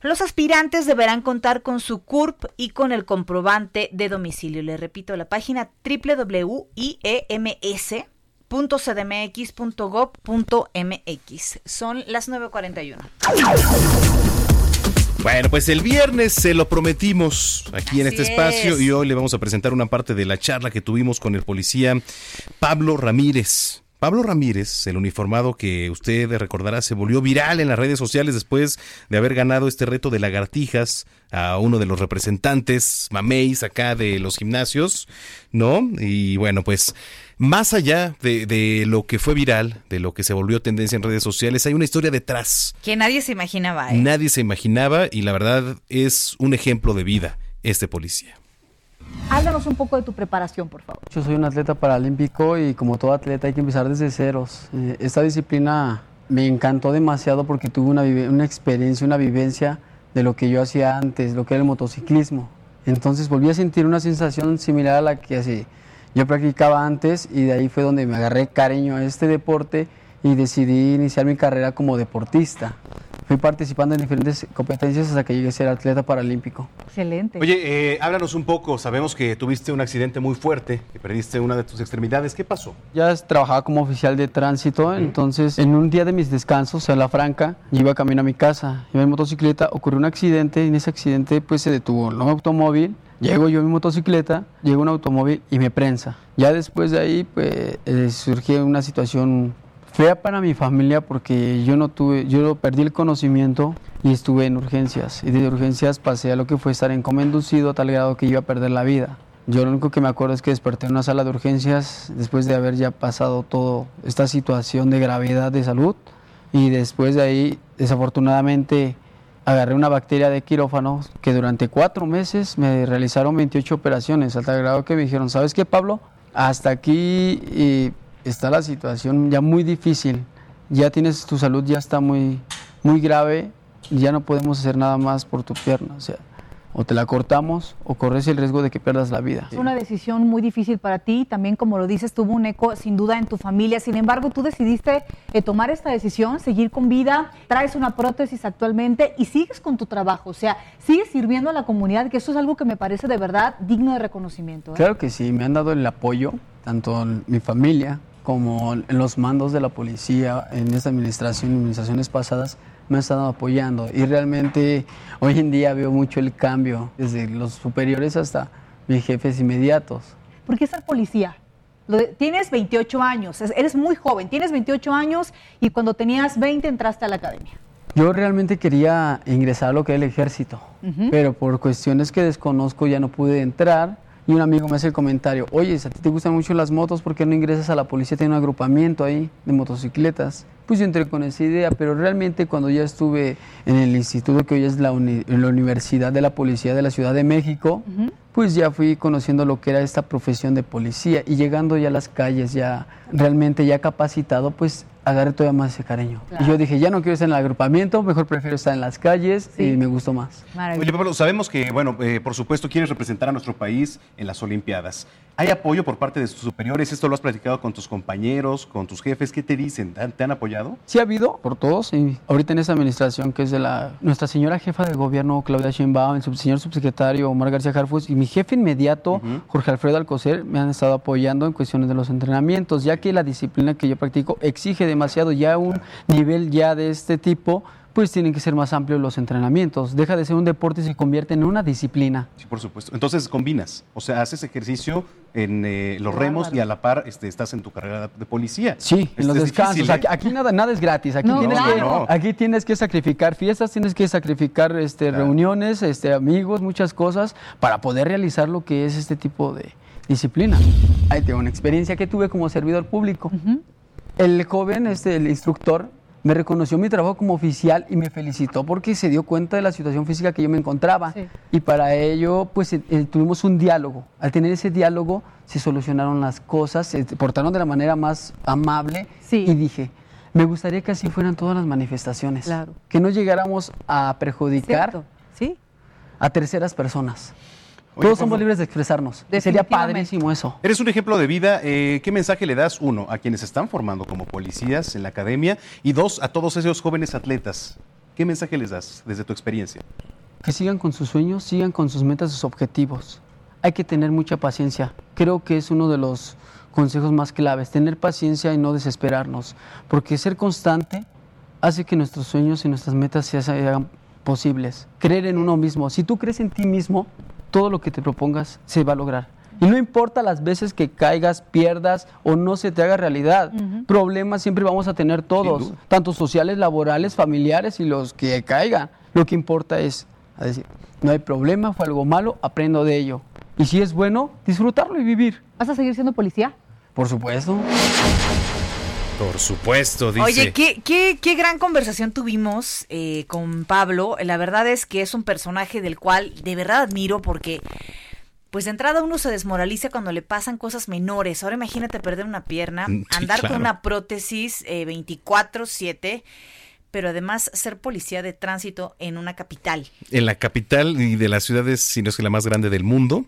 los aspirantes deberán contar con su CURP y con el comprobante de domicilio. Le repito, la página www.ims.cdmx.gov.mx. Son las 9.41. Bueno, pues el viernes se lo prometimos aquí en este espacio es. y hoy le vamos a presentar una parte de la charla que tuvimos con el policía Pablo Ramírez. Pablo Ramírez, el uniformado que usted recordará se volvió viral en las redes sociales después de haber ganado este reto de lagartijas a uno de los representantes mameis acá de los gimnasios, ¿no? Y bueno, pues más allá de, de lo que fue viral, de lo que se volvió tendencia en redes sociales, hay una historia detrás Que nadie se imaginaba. ¿eh? Nadie se imaginaba y la verdad es un ejemplo de vida este policía. Háblanos un poco de tu preparación, por favor. Yo soy un atleta paralímpico y como todo atleta hay que empezar desde ceros. Eh, esta disciplina me encantó demasiado porque tuve una, una experiencia, una vivencia de lo que yo hacía antes, lo que era el motociclismo. Entonces volví a sentir una sensación similar a la que así, yo practicaba antes y de ahí fue donde me agarré cariño a este deporte y decidí iniciar mi carrera como deportista. Fui participando en diferentes competencias hasta que llegué a ser atleta paralímpico. Excelente. Oye, eh, háblanos un poco. Sabemos que tuviste un accidente muy fuerte, que perdiste una de tus extremidades. ¿Qué pasó? Ya trabajaba como oficial de tránsito, entonces en un día de mis descansos en La Franca, yo iba camino a mi casa, iba en motocicleta, ocurrió un accidente y en ese accidente pues se detuvo un automóvil, llego yo en mi motocicleta, llega un automóvil y me prensa. Ya después de ahí pues eh, surgió una situación fea para mi familia porque yo no tuve, yo perdí el conocimiento y estuve en urgencias y de urgencias pasé a lo que fue estar en coma inducido a tal grado que iba a perder la vida. Yo lo único que me acuerdo es que desperté en una sala de urgencias después de haber ya pasado toda esta situación de gravedad de salud y después de ahí desafortunadamente agarré una bacteria de quirófano que durante cuatro meses me realizaron 28 operaciones a tal grado que me dijeron, ¿sabes qué Pablo? Hasta aquí eh, está la situación ya muy difícil, ya tienes tu salud ya está muy, muy grave, ya no podemos hacer nada más por tu pierna, o sea, o te la cortamos o corres el riesgo de que pierdas la vida. Es una decisión muy difícil para ti, también como lo dices, tuvo un eco sin duda en tu familia, sin embargo tú decidiste eh, tomar esta decisión, seguir con vida, traes una prótesis actualmente y sigues con tu trabajo, o sea, sigues sirviendo a la comunidad, que eso es algo que me parece de verdad digno de reconocimiento. ¿eh? Claro que sí, me han dado el apoyo, tanto mi familia como los mandos de la policía, en esta administración administraciones pasadas, me han estado apoyando. Y realmente hoy en día veo mucho el cambio, desde los superiores hasta mis jefes inmediatos. ¿Por qué ser policía? Tienes 28 años, es- eres muy joven, tienes 28 años y cuando tenías 20 entraste a la academia. Yo realmente quería ingresar a lo que es el ejército, pero por cuestiones que desconozco ya no pude entrar. Y un amigo me hace el comentario, oye, si a ti te gustan mucho las motos, ¿por qué no ingresas a la policía? Tiene un agrupamiento ahí de motocicletas. Pues yo entré con esa idea, pero realmente cuando ya estuve en el instituto que hoy es la, uni- la Universidad de la Policía de la Ciudad de México, pues ya fui conociendo lo que era esta profesión de policía y llegando ya a las calles, ya realmente ya capacitado, pues agarré todavía más ese cariño. Claro. Y yo dije, ya no quiero estar en el agrupamiento, mejor prefiero estar en las calles y me gustó más. Oye, Pablo, sabemos que, bueno, eh, por supuesto, quieres representar a nuestro país en las Olimpiadas. ¿Hay apoyo por parte de tus superiores? ¿Esto lo has platicado con tus compañeros, con tus jefes? ¿Qué te dicen? ¿Te han, apoyado? Sí ha habido, por todos, y ahorita en esta administración que es de la nuestra señora jefa de gobierno Claudia Sheinbaum, el sub- señor subsecretario Omar García Harfus y mi jefe inmediato Jorge Alfredo Alcocer me han estado apoyando en cuestiones de los entrenamientos, ya que la disciplina que yo practico exige demasiado ya un nivel ya de este tipo, pues tienen que ser más amplios los entrenamientos. Deja de ser un deporte y se convierte en una disciplina. Sí, por supuesto. Entonces combinas, o sea, haces ejercicio en eh, los remos y a la par este, estás en tu carrera de policía. Sí, en los es descansos. difícil, ¿eh? Aquí, aquí nada, nada es gratis. Aquí, No, tienes claro. que, no. aquí tienes que sacrificar fiestas, tienes que sacrificar este, reuniones, este, amigos, muchas cosas para poder realizar lo que es este tipo de disciplina. Ahí tengo una experiencia que tuve como servidor público. El joven, este, el instructor, me reconoció mi trabajo como oficial y me felicitó porque se dio cuenta de la situación física que yo me encontraba. Y para ello, pues eh, eh, tuvimos un diálogo. Al tener ese diálogo, se solucionaron las cosas, se portaron de la manera más amable. Y dije, me gustaría que así fueran todas las manifestaciones. Que no llegáramos a perjudicar a terceras personas. Oye, Todos somos libres de expresarnos. Sería padrísimo eso. Eres un ejemplo de vida. eh, ¿Qué mensaje le das, uno, a quienes se están formando como policías en la academia? Y dos, a todos esos jóvenes atletas. ¿Qué mensaje les das desde tu experiencia? que sigan con sus sueños, sigan con sus metas, sus objetivos. Hay que tener mucha paciencia. Creo que es uno de los consejos más claves, tener paciencia y no desesperarnos, porque ser constante hace que nuestros sueños y nuestras metas se hagan posibles. Creer en uno mismo. Si tú crees en ti mismo, todo lo que te propongas se va a lograr. Y no importa las veces que caigas, pierdas o no se te haga realidad. Problemas siempre vamos a tener todos, tanto sociales, laborales, familiares y los que caigan. Lo que importa es a decir, no hay problema, fue algo malo, aprendo de ello. Y si es bueno, disfrutarlo y vivir. ¿Vas a seguir siendo policía? Por supuesto. Por supuesto, dice. Oye, qué, qué, qué gran conversación tuvimos eh, con Pablo. La verdad es que es un personaje del cual de verdad admiro porque, pues de entrada uno se desmoraliza cuando le pasan cosas menores. Ahora imagínate perder una pierna, Mm, sí, andar claro. con una prótesis eh, 24/7, pero además ser policía de tránsito en una capital. En la capital y de las ciudades, si no es que la más grande del mundo.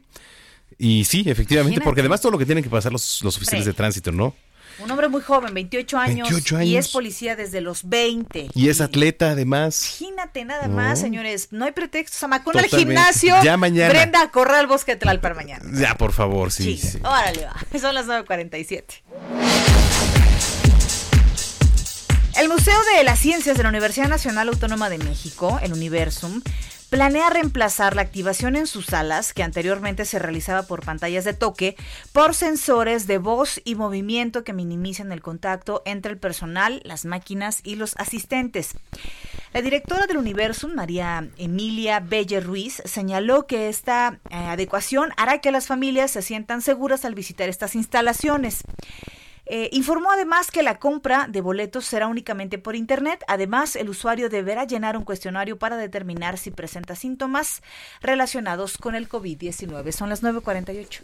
Y sí, efectivamente, Imagínate. porque además todo lo que tienen que pasar los, los oficiales de tránsito, ¿no? Un hombre muy joven, 28 años, 28 y es años. policía desde los 20. Y es atleta además. Imagínate nada No. más, señores. No hay pretexto. Samacón al gimnasio. Ya mañana. Brenda, a correr al bosque de Tlalpan mañana. Ya, por favor, sí. sí. Órale, va. *laughs* Son las 9.47. El Museo de las Ciencias de la Universidad Nacional Autónoma de México, el Universum, planea reemplazar la activación en sus salas, que anteriormente se realizaba por pantallas de toque, por sensores de voz y movimiento que minimicen el contacto entre el personal, las máquinas y los asistentes. La directora del Universum, María Emilia Belle Ruiz, señaló que esta eh, adecuación hará que las familias se sientan seguras al visitar estas instalaciones. Eh, informó además que la compra de boletos será únicamente por Internet. Además, el usuario deberá llenar un cuestionario para determinar si presenta síntomas relacionados con el COVID-19. Son las 9.48.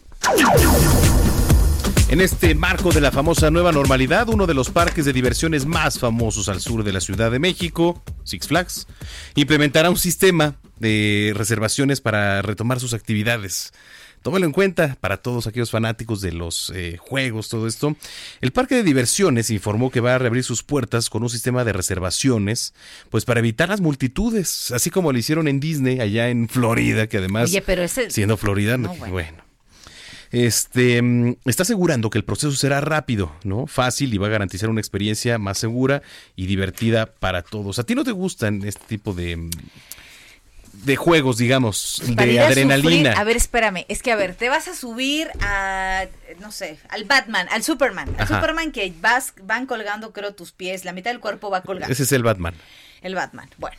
En este marco de la famosa nueva normalidad, uno de los parques de diversiones más famosos al sur de la Ciudad de México, Six Flags, implementará un sistema de reservaciones para retomar sus actividades. Tómalo en cuenta para todos aquellos fanáticos de los eh, juegos, todo esto. El parque de diversiones informó que va a reabrir sus puertas con un sistema de reservaciones, pues para evitar las multitudes, así como lo hicieron en Disney, allá en Florida, que además, Oye, pero ese- siendo Florida, No, bueno. bueno. Este mm, está asegurando que el proceso será rápido, ¿no? Fácil y va a garantizar una experiencia más segura y divertida para todos. ¿A ti no te gustan este tipo de, mm, de juegos, digamos, Para de a adrenalina. a ver, espérame, es que a ver, te vas a subir a, no sé, al Batman, al Superman, al Ajá. Superman que vas, van colgando, creo, tus pies, la mitad del cuerpo va colgando. Ese es el Batman. El Batman, bueno.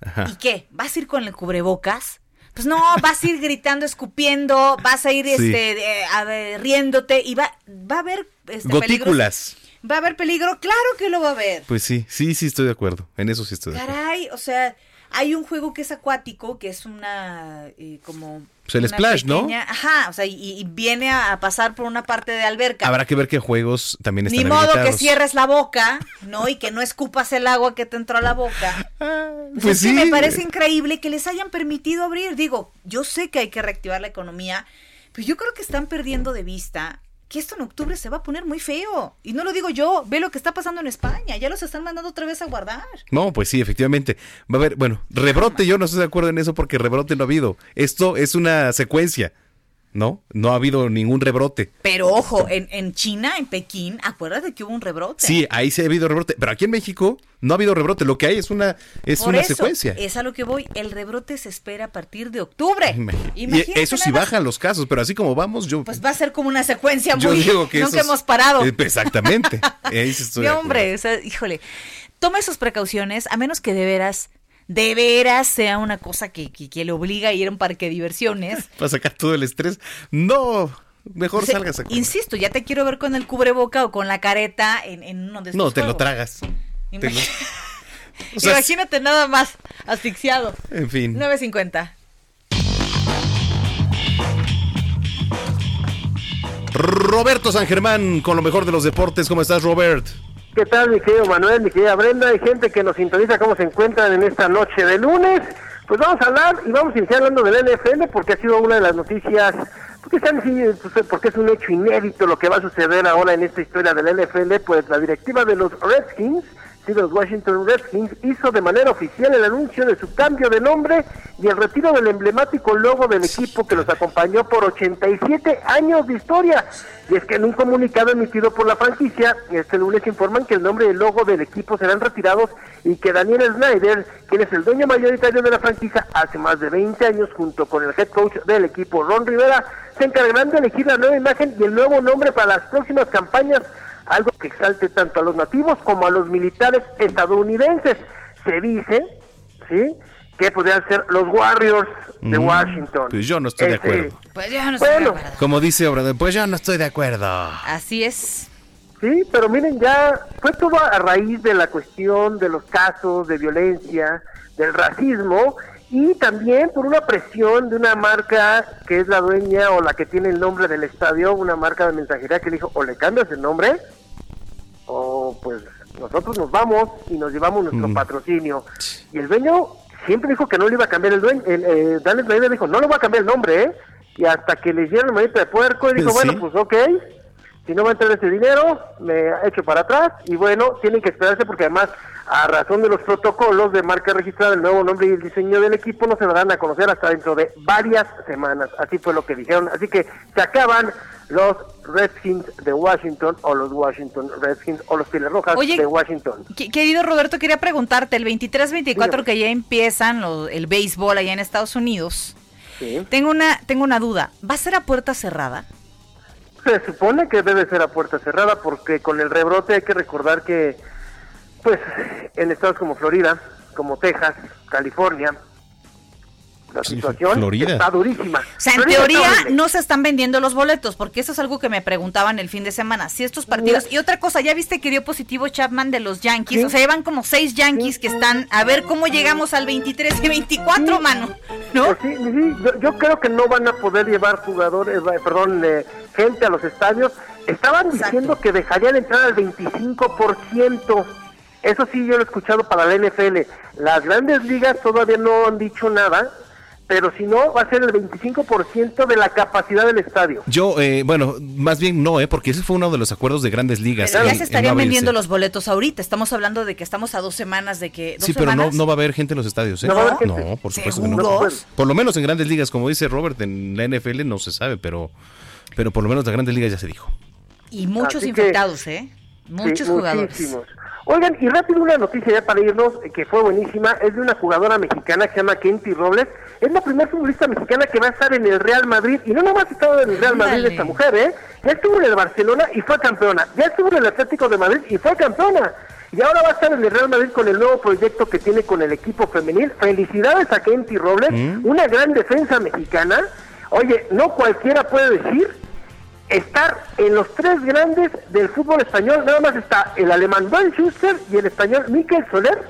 Ajá. ¿Y qué? ¿Vas a ir con el cubrebocas? Pues no, vas a ir gritando, escupiendo, vas a ir Sí. este, de- a ver, riéndote y va, va a haber este, peligros. Gotículas. Va a haber peligro, claro que lo va a haber. Pues sí, sí, sí estoy de acuerdo. En eso sí estoy de acuerdo. Caray, o sea, hay un juego que es acuático, que es una eh, como Pues el splash, ¿no? Ajá, o sea, y, y viene a, pasar por una parte de alberca. Habrá que ver qué juegos también están Ni modo que cierres la boca, ¿no? Y que no escupas el agua que te entró a la boca. *laughs* Pues es que sí. me parece increíble que les hayan permitido abrir. Digo, yo sé que hay que reactivar la economía, pero yo creo que están perdiendo de vista que esto en octubre se va a poner muy feo. Y no lo digo yo, ve lo que está pasando en España. Ya los están mandando otra vez a guardar. No, pues sí, efectivamente. Va a haber, bueno, rebrote, yo no estoy de acuerdo en eso porque rebrote no ha habido. Esto es una secuencia, ¿no? No ha habido ningún rebrote. Pero ojo, en, en China, en Pekín, acuérdate que hubo un rebrote. Sí, ahí sí ha habido rebrote, pero aquí en México no ha habido rebrote. Lo que hay es una, es Por una eso, secuencia. Es a lo que voy. El rebrote se espera a partir de octubre. Y Imagínate eso sí bajan los casos, pero así como vamos, yo, Pues va a ser como una secuencia yo muy. digo que nunca hemos parado. Eh, Exactamente. *laughs* Ahí sí estoy No, hombre, o sea, híjole. Tome sus precauciones, a menos que de veras, de veras sea una cosa que, que, que le obliga a ir a un parque de diversiones. *laughs* Para sacar todo el estrés. No, mejor O sea, salgas a Insisto, ya te quiero ver con el cubreboca o con la careta en, en uno de estos No, te lo tragas. Imag- Te lo- *laughs* O sea, Imagínate nada más asfixiado. En fin. 9.50. Roberto San Germán con lo mejor de los deportes. ¿Cómo estás, Robert? ¿Qué tal, mi querido Manuel, mi querida Brenda? Hay gente que nos sintoniza cómo se encuentran en esta noche de lunes. Pues vamos a hablar y vamos a iniciar hablando del NFL porque ha sido una de las noticias, porque, sí, pues, porque es un hecho inédito lo que va a suceder ahora en esta historia del NFL, pues la directiva de los Redskins, de los Washington Redskins, hizo de manera oficial el anuncio de su cambio de nombre y el retiro del emblemático logo del equipo que los acompañó por 87 años de historia. Y es que en un comunicado emitido por la franquicia, este lunes informan que el nombre y el logo del equipo serán retirados y que Daniel Snyder, quien es el dueño mayoritario de la franquicia hace más de 20 años, junto con el head coach del equipo Ron Rivera, se encargarán de elegir la nueva imagen y el nuevo nombre para las próximas campañas, algo que exalte tanto a los nativos como a los militares estadounidenses. Se dice, ¿sí?, que podrían ser los Warriors de Mm, Washington. Pues yo no estoy de Este, acuerdo. Pues ya no estoy de acuerdo. Como dice Obrador, pues yo no estoy de acuerdo. Así es. Sí, pero miren, ya fue todo a raíz de la cuestión de los casos de violencia, del racismo y también por una presión de una marca que es la dueña o la que tiene el nombre del estadio, una marca de mensajería que le dijo o le cambias el nombre o pues nosotros nos vamos y nos llevamos nuestro Mm. patrocinio. Y el dueño siempre dijo que no le iba a cambiar el dueño, el, eh, Daniel Snyder dijo, no le voy a cambiar el nombre, ¿eh? Y hasta que le la manita de puerco, y dijo, Sí. bueno, pues ok, si no va a entrar ese dinero, me echo para atrás, y bueno, tienen que esperarse porque además, a razón de los protocolos de marca registrada, el nuevo nombre y el diseño del equipo no se darán a conocer hasta dentro de varias semanas, así fue lo que dijeron, así que se acaban los Redskins de Washington, o los Washington Redskins, o los Pieles Rojas Oye, de Washington. Qu- Querido Roberto, quería preguntarte, el 23-24 que ya empiezan lo- el béisbol allá en Estados Unidos, tengo una tengo una duda, ¿va a ser a puerta cerrada? Se supone que debe ser a puerta cerrada porque con el rebrote hay que recordar que, pues, en estados como Florida, como Texas, California, la situación Florida. está durísima. O sea, en Florida teoría no se están vendiendo los boletos, porque eso es algo que me preguntaban el fin de semana. Si estos partidos. Y otra cosa, ya viste que dio positivo Chapman de los Yankees. O sea, llevan como seis Yankees que están. A ver cómo llegamos al 23 y 24, mano. ¿No? Pues sí, sí, yo, yo creo que no van a poder llevar jugadores, eh, perdón, eh, gente a los estadios. Estaban diciendo que dejarían entrar al 25%. Eso sí, yo lo he escuchado para la NFL. Las grandes ligas todavía no han dicho nada, pero si no, va a ser el 25% de la capacidad del estadio. Yo, eh, bueno, más bien no, ¿eh? porque ese fue uno de los acuerdos de grandes ligas. Pero ya se estarían vendiendo los boletos ahorita. Estamos hablando de que estamos a dos semanas de que. ¿Dos Sí, pero no, no va a haber gente en los estadios. ¿eh? ¿No va a haber gente? No, por supuesto que no. Por lo menos en grandes ligas, como dice Robert, en la NFL no se sabe, pero, pero por lo menos en grandes ligas ya se dijo. Y muchos Así que- infectados, ¿eh? Muchos Sí, jugadores. muchísimos. Oigan, y rápido una noticia ya para irnos, eh, que fue buenísima, es de una jugadora mexicana que se llama Kenty Robles. Es la primera futbolista mexicana que va a estar en el Real Madrid. Y no nomás ha estado en el Real Madrid esta mujer, ¿eh? Ya estuvo en el Barcelona y fue campeona. Ya estuvo en el Atlético de Madrid y fue campeona. Y ahora va a estar en el Real Madrid con el nuevo proyecto que tiene con el equipo femenil. Felicidades a Kenty Robles, una gran defensa mexicana. Oye, no cualquiera puede decir estar en los tres grandes del fútbol español. Nada más está el alemán Van Schuster y el español Mikel Soler.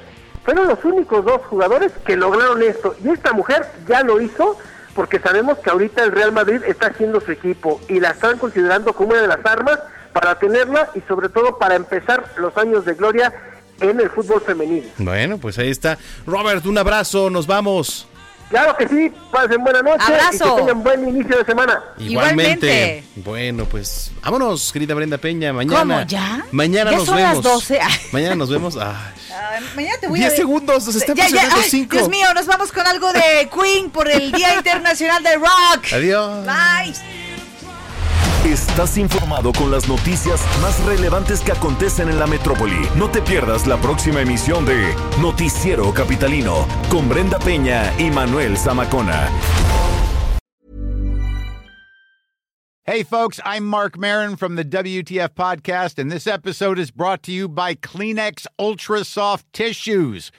Fueron los únicos dos jugadores que lograron esto. Y esta mujer ya lo hizo porque sabemos que ahorita el Real Madrid está haciendo su equipo y la están considerando como una de las armas para tenerla y sobre todo para empezar los años de gloria en el fútbol femenil. Bueno, pues ahí está. Robert, un abrazo, nos vamos. Claro que sí, pasen buena noche Abrazo. y que tengan buen inicio de semana. Igualmente. Bueno, pues vámonos, querida Brenda Peña. Mañana. ¿Cómo, ya? Mañana Ya nos son vemos. las 12. Ay. Mañana nos vemos. Ay. Ah, mañana te voy a 10 ver. segundos, nos está Ya, ya, ay, cinco. Dios mío, nos vamos con algo de Queen por el Día Internacional del Rock. Adiós. Bye. Estás informado con las noticias más relevantes que acontecen en la metrópoli. No te pierdas la próxima emisión de Noticiero Capitalino con Brenda Peña y Manuel Zamacona. Hey, folks, I'm Mark Marin from the WTF Podcast, and this episode is brought to you by Kleenex Ultra Soft Tissues,